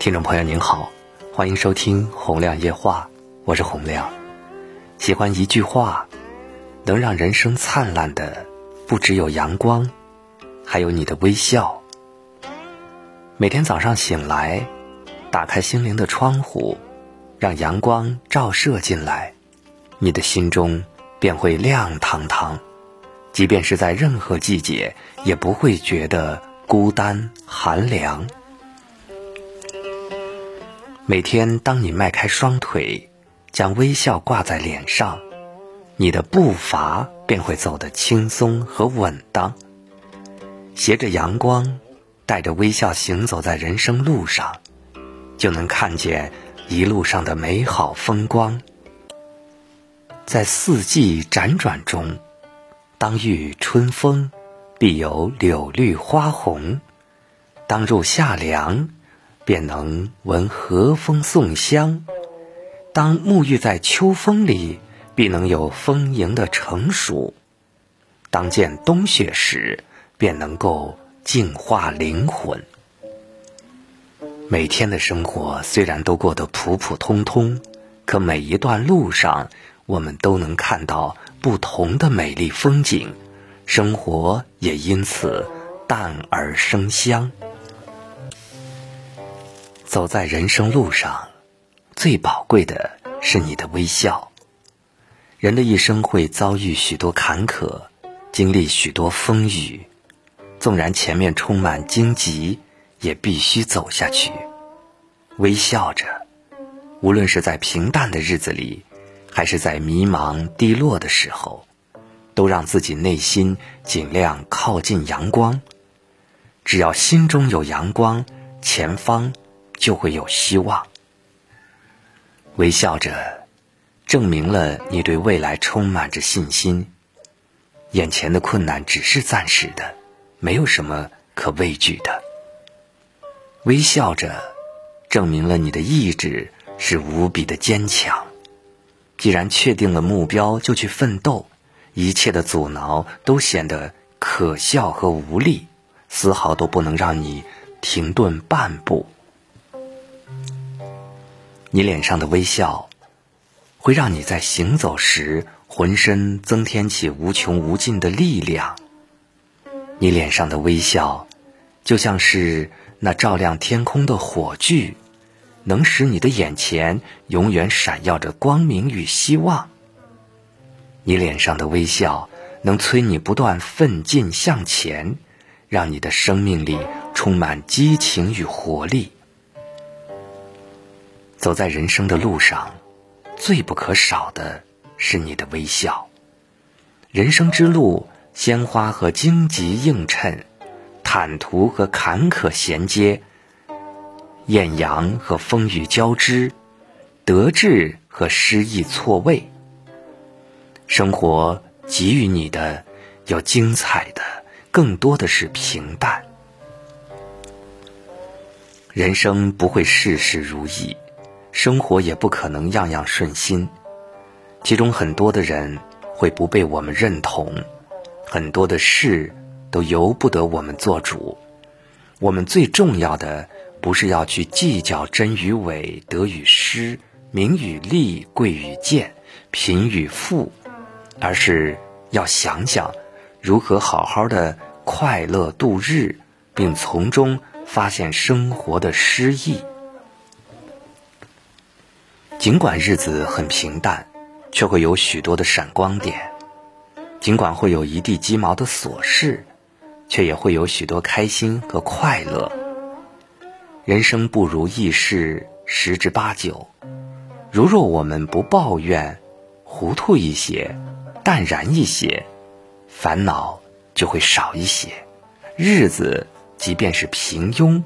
听众朋友您好，欢迎收听《洪亮夜话》，我是洪亮。喜欢一句话，能让人生灿烂的不只有阳光，还有你的微笑。每天早上醒来，打开心灵的窗户，让阳光照射进来，你的心中便会亮堂堂。即便是在任何季节，也不会觉得孤单寒凉。每天，当你迈开双腿，将微笑挂在脸上，你的步伐便会走得轻松和稳当。携着阳光，带着微笑行走在人生路上，就能看见一路上的美好风光。在四季辗转中，当遇春风，必有柳绿花红；当入夏凉。便能闻和风送香。当沐浴在秋风里，必能有丰盈的成熟；当见冬雪时，便能够净化灵魂。每天的生活虽然都过得普普通通，可每一段路上，我们都能看到不同的美丽风景，生活也因此淡而生香。走在人生路上，最宝贵的是你的微笑。人的一生会遭遇许多坎坷，经历许多风雨，纵然前面充满荆棘，也必须走下去。微笑着，无论是在平淡的日子里，还是在迷茫低落的时候，都让自己内心尽量靠近阳光。只要心中有阳光，前方。就会有希望。微笑着，证明了你对未来充满着信心。眼前的困难只是暂时的，没有什么可畏惧的。微笑着，证明了你的意志是无比的坚强。既然确定了目标，就去奋斗，一切的阻挠都显得可笑和无力，丝毫都不能让你停顿半步。你脸上的微笑，会让你在行走时浑身增添起无穷无尽的力量。你脸上的微笑，就像是那照亮天空的火炬，能使你的眼前永远闪耀着光明与希望。你脸上的微笑，能催你不断奋进向前，让你的生命里充满激情与活力。走在人生的路上，最不可少的是你的微笑。人生之路，鲜花和荆棘映衬，坦途和坎坷衔接，艳阳和风雨交织，得志和失意错位。生活给予你的，要精彩的，更多的是平淡。人生不会事事如意。生活也不可能样样顺心，其中很多的人会不被我们认同，很多的事都由不得我们做主。我们最重要的不是要去计较真与伪、得与失、名与利、贵与贱、贫与富，而是要想想如何好好的快乐度日，并从中发现生活的诗意。尽管日子很平淡，却会有许多的闪光点；尽管会有一地鸡毛的琐事，却也会有许多开心和快乐。人生不如意事十之八九，如若我们不抱怨，糊涂一些，淡然一些，烦恼就会少一些。日子即便是平庸，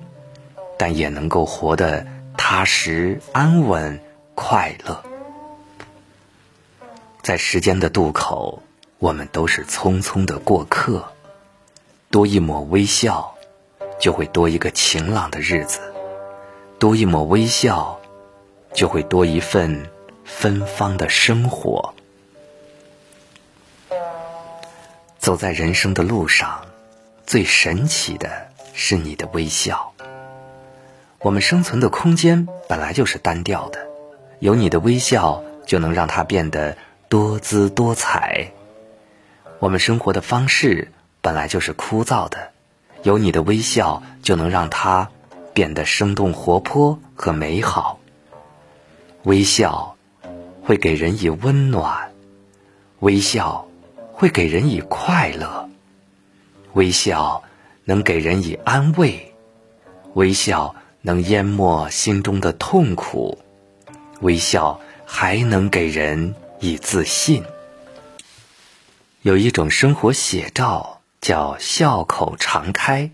但也能够活得踏实安稳。快乐，在时间的渡口，我们都是匆匆的过客。多一抹微笑，就会多一个晴朗的日子；多一抹微笑，就会多一份芬芳的生活。走在人生的路上，最神奇的是你的微笑。我们生存的空间本来就是单调的，有你的微笑就能让它变得多姿多彩。我们生活的方式本来就是枯燥的，有你的微笑就能让它变得生动活泼和美好。微笑会给人以温暖，微笑会给人以快乐，微笑能给人以安慰，微笑能淹没心中的痛苦，微笑还能给人以自信。有一种生活写照叫笑口常开，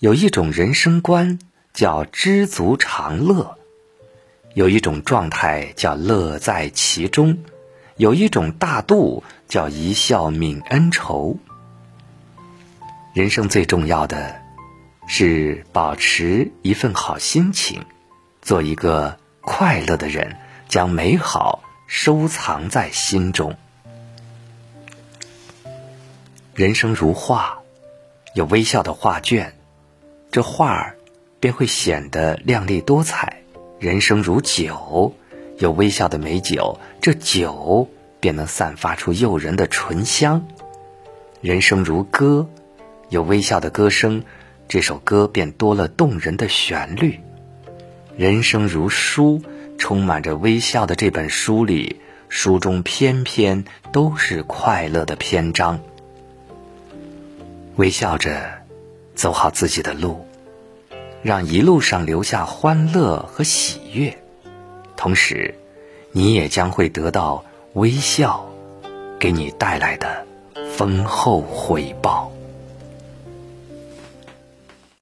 有一种人生观叫知足常乐。有一种状态叫乐在其中，有一种大度叫一笑泯恩仇。人生最重要的，是保持一份好心情，做一个快乐的人，将美好收藏在心中。人生如画，有微笑的画卷，这画儿便会显得亮丽多彩。人生如酒，有微笑的美酒，这酒便能散发出诱人的醇香。人生如歌，有微笑的歌声，这首歌便多了动人的旋律。人生如书，充满着微笑的这本书里，书中篇篇都是快乐的篇章。微笑着，走好自己的路。让一路上留下欢乐和喜悦，同时，你也将会得到微笑给你带来的丰厚回报。